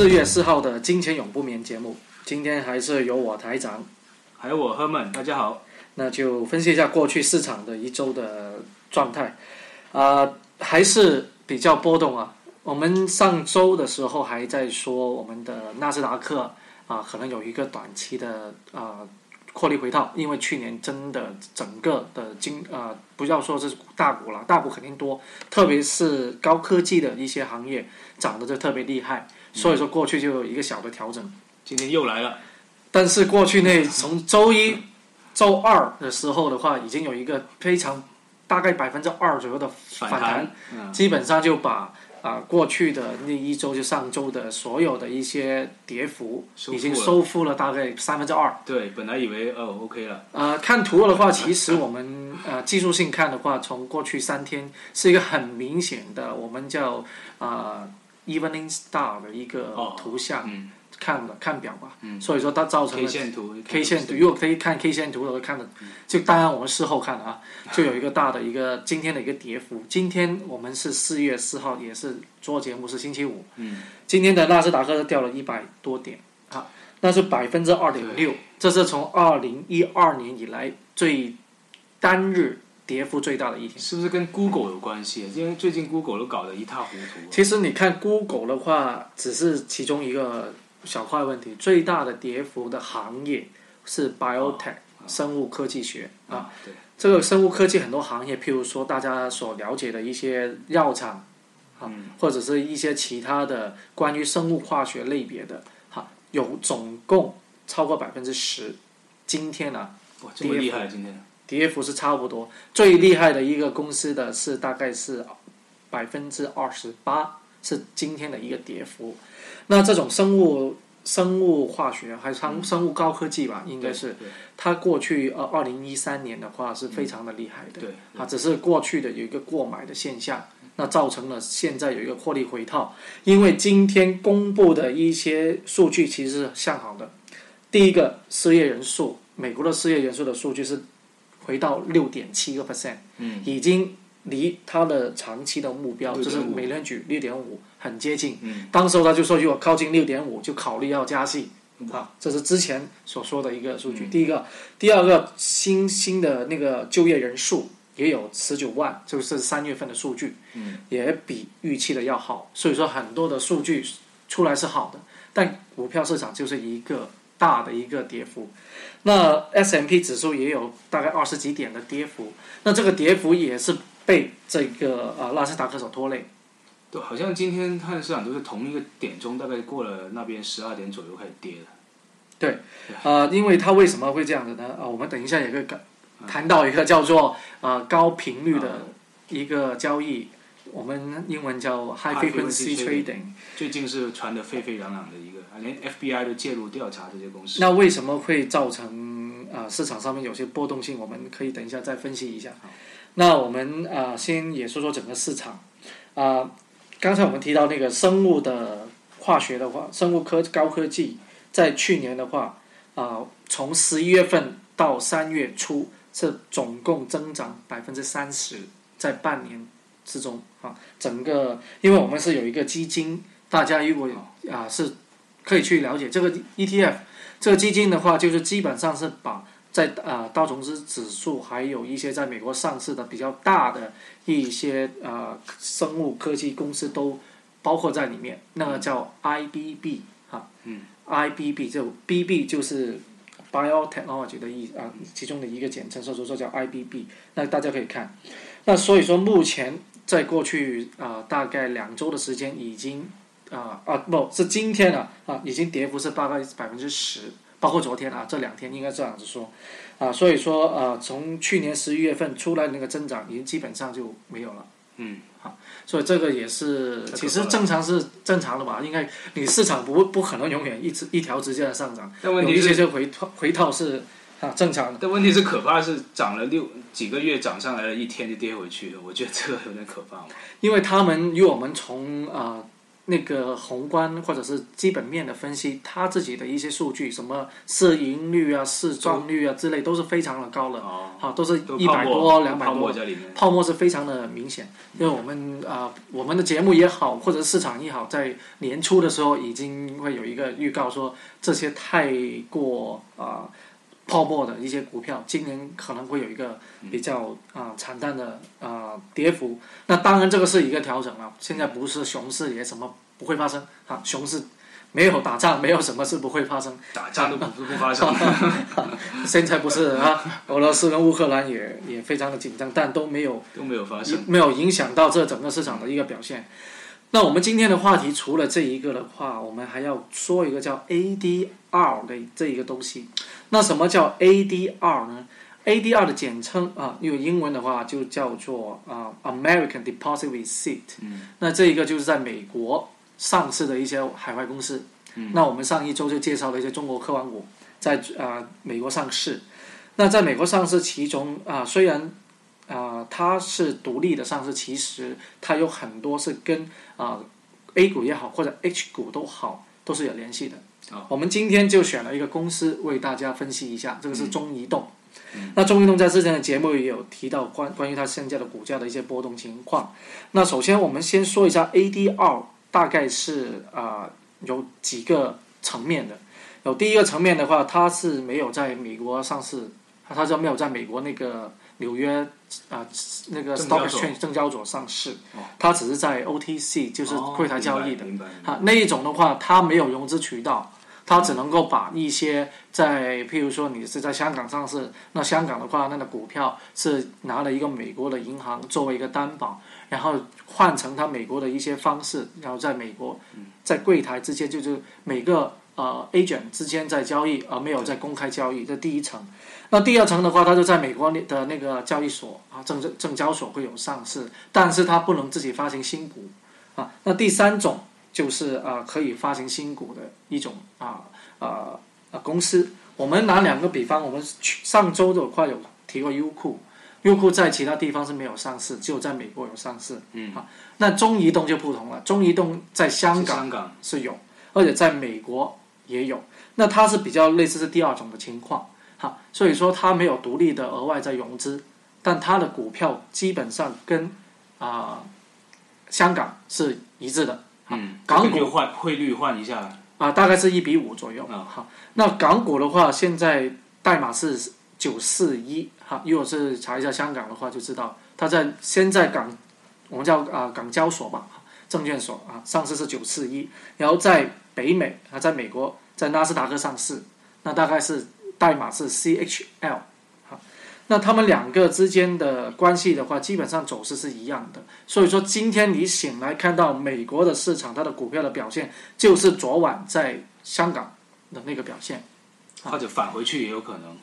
四月四号的《金钱永不眠》节目，今天还是由我台长，还有我 Herman，大家好。那就分析一下过去市场的一周的状态，啊、还是比较波动啊。我们上周的时候还在说我们的纳斯达克啊、可能有一个短期的啊、获利回套，因为去年真的整个的金啊、不要说是大股了，大股肯定多，特别是高科技的一些行业涨得就特别厉害，所以说过去就有一个小的调整。今天又来了，但是过去那从周一、周二的时候的话，已经有一个非常大概百分之二左右的反反弹，嗯，基本上就把啊、过去的那一周就上周的所有的一些跌幅已经收复了大概三分之二。对，本来以为哦 OK 了，呃，看图的话，其实我们呃技术性看的话，从过去三天是一个很明显的，我们叫呃 evening star 的一个哦图像，嗯。看的看表吧。嗯。所以说它造成了，K 了线图 K 线图，如果可以看 K 线图的话，看的就当然我们事后看的啊，就有一个大的一个今天的一个跌幅。今天我们是四月四号，也是做节目是星期五，嗯，今天的纳斯达克是掉了一百多点。啊，那是百分之二点六，这是从二零一二年以来最单日跌幅最大的一天。是不是跟 Google 有关系？因为最近 Google 都搞得一塌糊涂。其实你看 Google 的话，只是其中一个小块问题，最大的跌幅的行业是 biotech、生物科技学啊。啊，对，这个生物科技很多行业，譬如说大家所了解的一些药厂啊，嗯或者是一些其他的关于生物化学类别的，哈、有总共超过百分之十。今天啊，哇，这么厉害，今天跌幅是差不多，最厉害的一个公司的是大概是百分之二十八，是今天的一个跌幅。那这种生物生物化学还是生生物高科技吧，应该是它过去呃二零一三年的话是非常的厉害的。对，啊，只是过去的有一个过买的现象，那造成了现在有一个获利回套。因为今天公布的一些数据其实是向好的，第一个失业人数，美国的失业人数的数据是回到六点七个 percent，嗯已经离它的长期的目标就是美联储六点五很接近。嗯，当时候他就说，如果靠近六点五，就考虑要加息。啊，这是之前所说的一个数据。第一个，第二个新新的那个就业人数也有十九万，就是三月份的数据，嗯，也比预期的要好。所以说很多的数据出来是好的，但股票市场就是一个大的一个跌幅。那 S M P 指数也有大概二十几点的跌幅，那这个跌幅也是被这个呃纳斯达克所拖累。对，好像今天它的市场都是同一个点钟，大概过了那边十二点左右开始跌的。对呃，因为它为什么会这样子呢？啊、我们等一下也会谈谈到一个叫做呃高频率的一个交易，我们英文叫 high frequency trading。最近是传得沸沸扬扬的一个，连 FBI 都介入调查这些公司。那为什么会造成啊、呃市场上面有些波动性？我们可以等一下再分析一下。那我们啊、呃先也说说整个市场啊、刚才我们提到那个生物的化学的话，生物科高科技在去年的话啊、从十一月份到三月初是总共增长百分之三十，在半年之中啊，整个因为我们是有一个基金，大家如果啊、是可以去了解这个 ETF。这个基金的话，就是基本上是把在啊、道琼斯指数，还有一些在美国上市的比较大的一些呃生物科技公司都包括在里面。那个叫 IBB 哈，嗯，IBB 就 BB 就是 biotechnology 的意啊其中的一个简称，所以说叫 IBB。那大家可以看，那所以说目前在过去啊、大概两周的时间已经啊啊不是今天了啊，已经跌幅是大概百分之十，包括昨天啊这两天应该这样子说啊，所以说呃从去年十一月份出来的那个增长已经基本上就没有了。嗯，所以这个也是，其实正常是正常的吧？应该你市场不不可能永远一直一条直线的上涨，有一些就回套回套是啊正常的。但问题是可怕是涨了六几个月涨上来了，一天就跌回去了。我觉得这个有点可怕嘛。因为他们，与我们从啊、那个宏观或者是基本面的分析，他自己的一些数据，什么市盈率啊、市赚率啊之类，都是非常的高的，哦，好，都是一百多、两百泡沫多，在里面。泡沫是非常的明显。因为我们啊、我们的节目也好，或者市场也好，在年初的时候已经会有一个预告说，这些太过啊、泡沫的一些股票，今年可能会有一个比较啊、惨淡的啊、跌幅。那当然这个是一个调整了，现在不是熊市也什么不会发生啊，熊市没有打仗，没有什么事不会发生。打仗都不不发生，现在不是啊，俄罗斯跟乌克兰也也非常的紧张，但都没有都没有发生。没有影响到这整个市场的一个表现。那我们今天的话题除了这一个的话，我们还要说一个叫 ADR 的这一个东西。那什么叫 ADR 呢？ADR 的简称啊，用英文的话就叫做啊 American Deposit Receipt。嗯那这一个就是在美国上市的一些海外公司。嗯那我们上一周就介绍了一些中国科网股在啊、美国上市。那在美国上市，其中啊、虽然啊、它是独立的上市，其实它有很多是跟啊、A 股也好或者 H 股都好，都是有联系的。哦我们今天就选了一个公司为大家分析一下，这个是中移动。嗯那中移动在之前的节目也有提到关关于它现在的股价的一些波动情况。那首先我们先说一下 ADR，大概是啊、有几个层面的。有第一个层面的话，它是没有在美国上市，它就没有在美国那个纽约啊、那个 Stock 所。Exchange 证交所上市。哦，它只是在 OTC 就是哦柜台交易的。明白啊，那一种的话，它没有融资渠道，它只能够把一些在，譬如说你是在香港上市，那香港的话，那个股票是拿了一个美国的银行作为一个担保，然后换成它美国的一些方式，然后在美国，在柜台之间就是每个呃 agent 之间在交易，而没有在公开交易，这第一层。那第二层的话，它就在美国的那个交易所啊，证证证交所会有上市，但是它不能自己发行新股啊。那第三种就是啊、可以发行新股的一种啊啊啊公司。我们拿两个比方，我们去上周的话有提过优酷，优酷在其他地方是没有上市，只有在美国有上市。嗯，那中移动就不同了，中移动在香港是香港是有，而且在美国也有。那它是比较类似是第二种的情况，哈，所以说它没有独立的额外在融资，但它的股票基本上跟啊、香港是一致的，嗯，港股换汇率换一下，啊、大概是一比五左右。啊。好，那港股的话，现在代码是九四一，哈，如果是查一下香港的话，就知道它在现在港，我们叫啊、港交所吧，证券所啊，上市是九四一，然后在北美啊，在美国在纳斯达克上市，那大概是代码是 CHL，好，那他们两个之间的关系的话，基本上走势是一样的。所以说，今天你醒来看到美国的市场它的股票的表现，就是昨晚在香港的那个表现。或者返回去也有可能。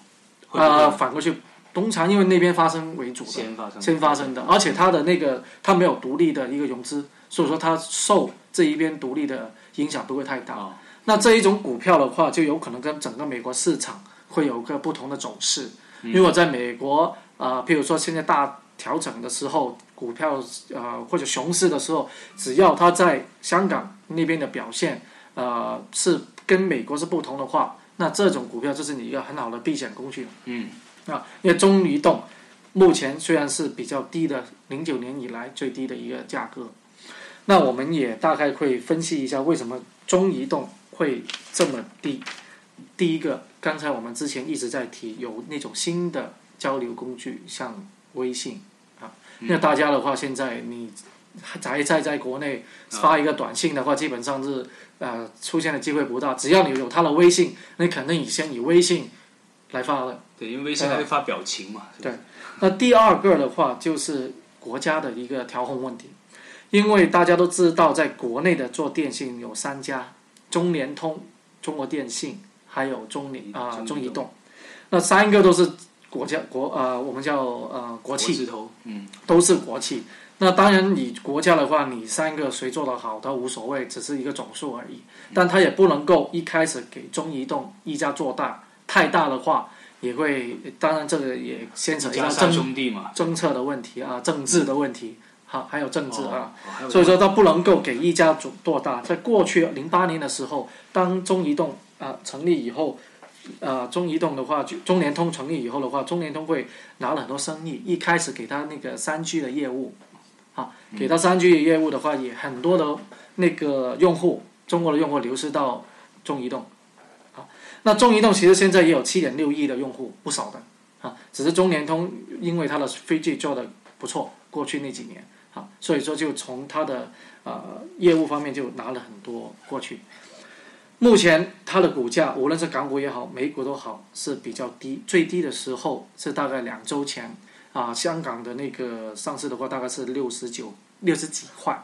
会啊、不会反过去，通常因为那边发生为主的，先发生，先发生的，而且它的那个它没有独立的一个融资，所以说它受这一边独立的影响不会太大。啊，那这一种股票的话，就有可能跟整个美国市场会有个不同的走势。如果在美国，呃，譬如说现在大调整的时候，股票呃或者熊市的时候，只要它在香港那边的表现，呃是跟美国是不同的话，那这种股票就是你一个很好的避险工具。嗯，啊，因为中移动目前虽然是比较低的，零九年以来最低的一个价格，那我们也大概会分析一下为什么中移动会这么低。第一个，刚才我们之前一直在提，有那种新的交流工具，像微信啊，那大家的话，现在你还在在国内发一个短信的话，基本上是呃出现的机会不大。只要你有他的微信，你肯定以先以微信来发的。对，因为微信它会发表情嘛，对那第二个的话，就是国家的一个调控问题，因为大家都知道，在国内的做电信有三家：中联通、中国电信，还有中联啊、中移动中移动。那三个都是国家国呃，我们叫呃国企，嗯，都是国企。那当然，你国家的话，你三个谁做得好，它无所谓，只是一个总数而已。但它也不能够一开始给中移动一家做大，太大的话也会，当然这个也牵扯一家三一下政政策的问题啊，政治的问题，好，还有政治啊。哦所以说，它不能够给一家主做大。在过去零八年的时候，当中移动啊、成立以后，呃，中移动的话，就中联通成立以后的话，中联通会拿了很多生意，一开始给他那个三 G 的业务，啊，给他三 G 的业务的话，也很多的那个用户，中国的用户流失到中移动，啊，那中移动其实现在也有七点六亿的用户，不少的，啊，只是中联通因为它的 3G 做的不错，过去那几年。所以说就从它的呃业务方面就拿了很多过去。目前它的股价无论是港股也好，美股都好是比较低，最低的时候是大概两周前啊，香港的那个上市的话大概是六十九六十几块，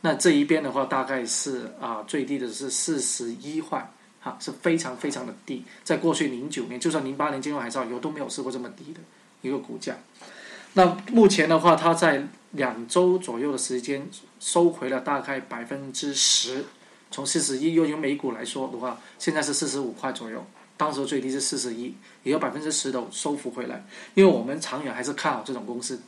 那这一边的话大概是啊最低的是四十一块，哈、是非常非常的低，在过去零九年就算零八年金融海啸以后都没有试过这么低的一个股价。那目前的话，它在两周左右的时间收回了大概百分之十，从四十一，又用美股来说的话，现在是四十五块左右，当时最低是四十一，也有百分之十的收复回来。因为我们长远还是看好这种公司。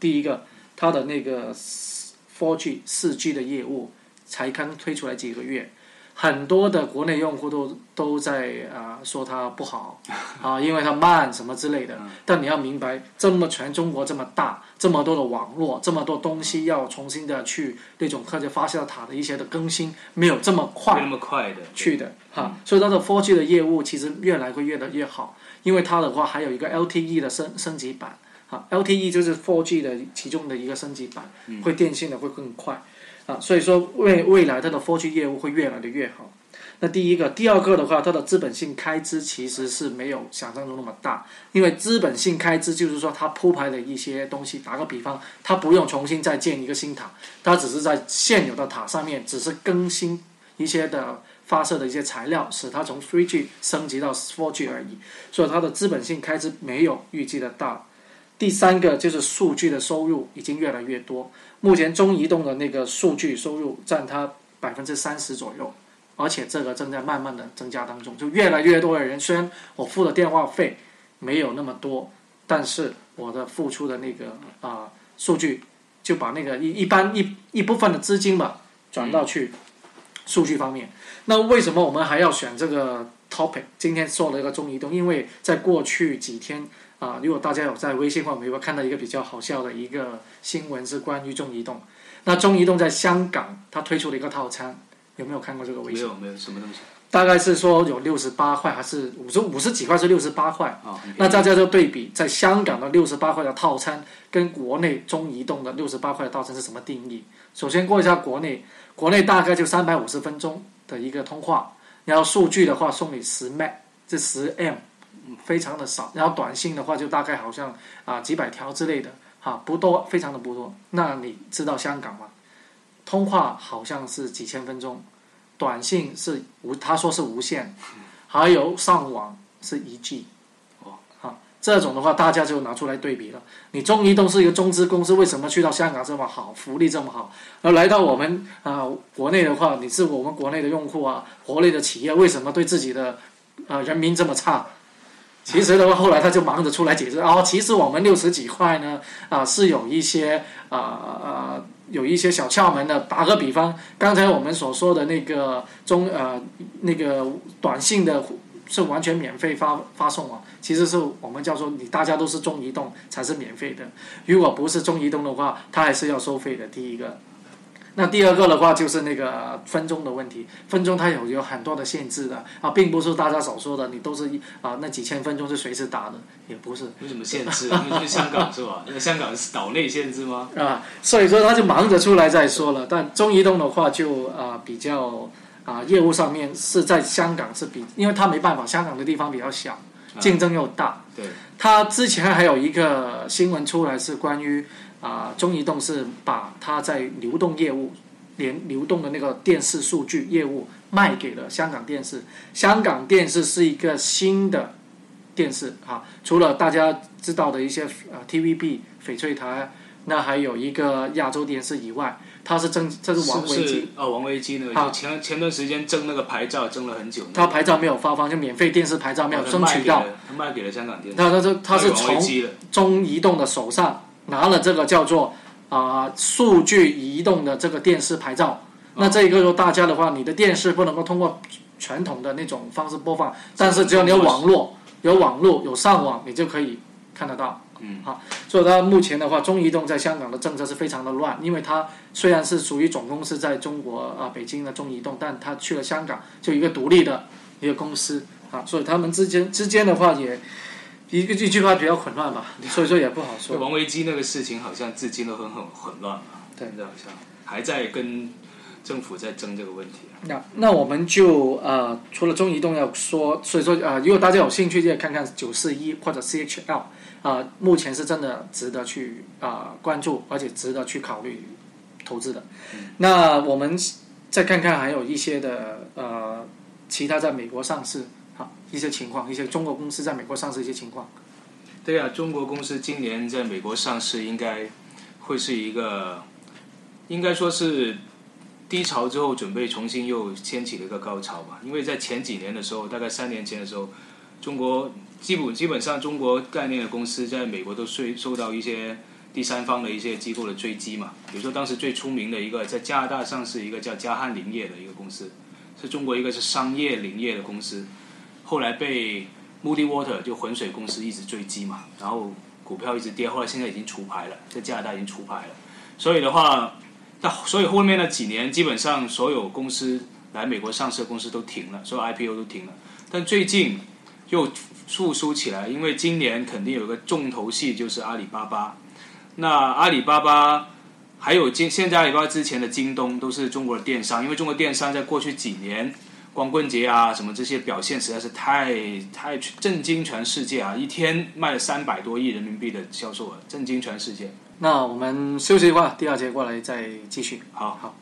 第一个，它的那个 4G、四 G 的业务才刚推出来几个月，很多的国内用户都都在啊、说它不好啊，因为它慢什么之类的。但你要明白，这么全中国这么大，这么多的网络，这么多东西要重新的去那种科技发射塔的一些的更新，没有这么快没那么快的。去的哈，所以它的 4G 的业务其实越来会越的越好，因为它的话还有一个 LTE 的升升级版，哈，LTE 就是 4G 的其中的一个升级版，会电信的会更快，啊，所以说未未来它的 4G 业务会越来的越好。那第一个，第二个的话，它的资本性开支其实是没有想象中那么大，因为资本性开支就是说它铺排的一些东西，打个比方，它不用重新再建一个新塔，它只是在现有的塔上面只是更新一些的发射的一些材料，使它从 3G 升级到 4G 而已，所以它的资本性开支没有预计的大。第三个就是数据的收入已经越来越多，目前中移动的那个数据收入占它百分之三十左右，而且这个正在慢慢的增加当中，就越来越多的人，虽然我付的电话费没有那么多，但是我的付出的那个啊、数据就把那个一一般一一部分的资金吧转到去数据方面。那为什么我们还要选这个 topic？今天做了一个中移动，因为在过去几天啊、如果大家有在微信或微博看到一个比较好笑的一个新闻，是关于中移动。那中移动在香港，它推出了一个套餐，有没有看过这个微信？没有没有什么东西大概是说有六十八块，还是五十五十几块，是六十八块。啊？那大家就对比，在香港的六十八块的套餐跟国内中移动的六十八块的套餐是什么定义？首先过一下国内，国内大概就三百五十分钟的一个通话，然后数据的话送你十 M，这十 M，嗯非常的少。然后短信的话就大概好像啊几百条之类的，哈不多，非常的不多。那你知道香港吗？通话好像是几千分钟，短信是无，他说是无限，还有上网是一 G。啊，这种的话大家就拿出来对比了。你中移动是一个中资公司，为什么去到香港这么好，福利这么好，而来到我们啊、国内的话，你是我们国内的用户啊，国内的企业为什么对自己的呃人民这么差？其实的话，后来他就忙着出来解释哦，其实我们六十几块呢，啊、是有一些啊啊、有一些小窍门的。打个比方，刚才我们所说的那个中呃那个短信的是完全免费发发送啊，其实是我们叫做你大家都是中移动才是免费的，如果不是中移动的话，它还是要收费的。第一个。那第二个的话就是那个分钟的问题，分钟它有有很多的限制的啊，并不是大家所说的你都是一啊那几千分钟是随时打的，也不是有什么限制？因为去香港是吧？那个香港是岛内限制吗？啊，所以说他就忙着出来再说了。但中移动的话就啊比较啊业务上面是在香港是比，因为他没办法，香港的地方比较小，竞争又大。对，他之前还有一个新闻出来是关于啊中移动是把它在流动业务连流动的那个电视数据业务卖给了香港电视。香港电视是一个新的电视啊，除了大家知道的一些呃 TVB 翡翠台，那还有一个亚洲电视以外，它是争这是王维基，哦，王维基那个，好就前前段时间争那个牌照争了很久，他牌照没有发放，就免费电视牌照没有争取到。卖给了，他卖给了香港电视，那他是他是从，中移动的手上拿了这个叫做啊数据移动的这个电视牌照。那这一个说大家的话，你的电视不能够通过传统的那种方式播放，但是只要你有网络、有网络、有上网，你就可以看得到。嗯，好，所以它目前的话，中移动在香港的政策是非常的乱，因为它虽然是属于总公司在中国啊北京的中移动，但它去了香港就一个独立的一个公司啊，所以他们之间之间的话也一个一句话比较混乱吧，所以说也不好说。王维基那个事情好像至今都很很混乱嘛，对，好像还在跟政府在争这个问题。那那我们就呃除了中移动要说，所以说呃如果大家有兴趣，就看看九四一或者 CHL。啊，目前是真的值得去啊关注，而且值得去考虑投资的。那我们再看看还有一些的呃其他在美国上市好一些情况，一些中国公司在美国上市一些情况。对啊，中国公司今年在美国上市应该会是一个，应该说是低潮之后准备重新又掀起了一个高潮吧。因为在前几年的时候，大概三年前的时候，中国。基本基本上，中国概念的公司在美国都受受到一些第三方的一些机构的追击嘛。比如说，当时最出名的一个在加拿大上市一个叫嘉汉林业的一个公司，是中国一个是商业林业的公司，后来被 Moody Water 就浑水公司一直追击嘛，然后股票一直跌，后来现在已经除牌了，在加拿大已经除牌了。所以的话，那所以后面的几年基本上所有公司来美国上市的公司都停了，所有 IPO 都停了。但最近又复苏起来，因为今年肯定有个重头戏，就是阿里巴巴。那阿里巴巴还有今现在阿里巴巴之前的京东都是中国的电商，因为中国电商在过去几年光棍节啊什么这些表现实在是太太震惊全世界啊！一天卖了三百多亿人民币的销售额，震惊全世界。那我们休息一会儿，第二节过来再继续。好好。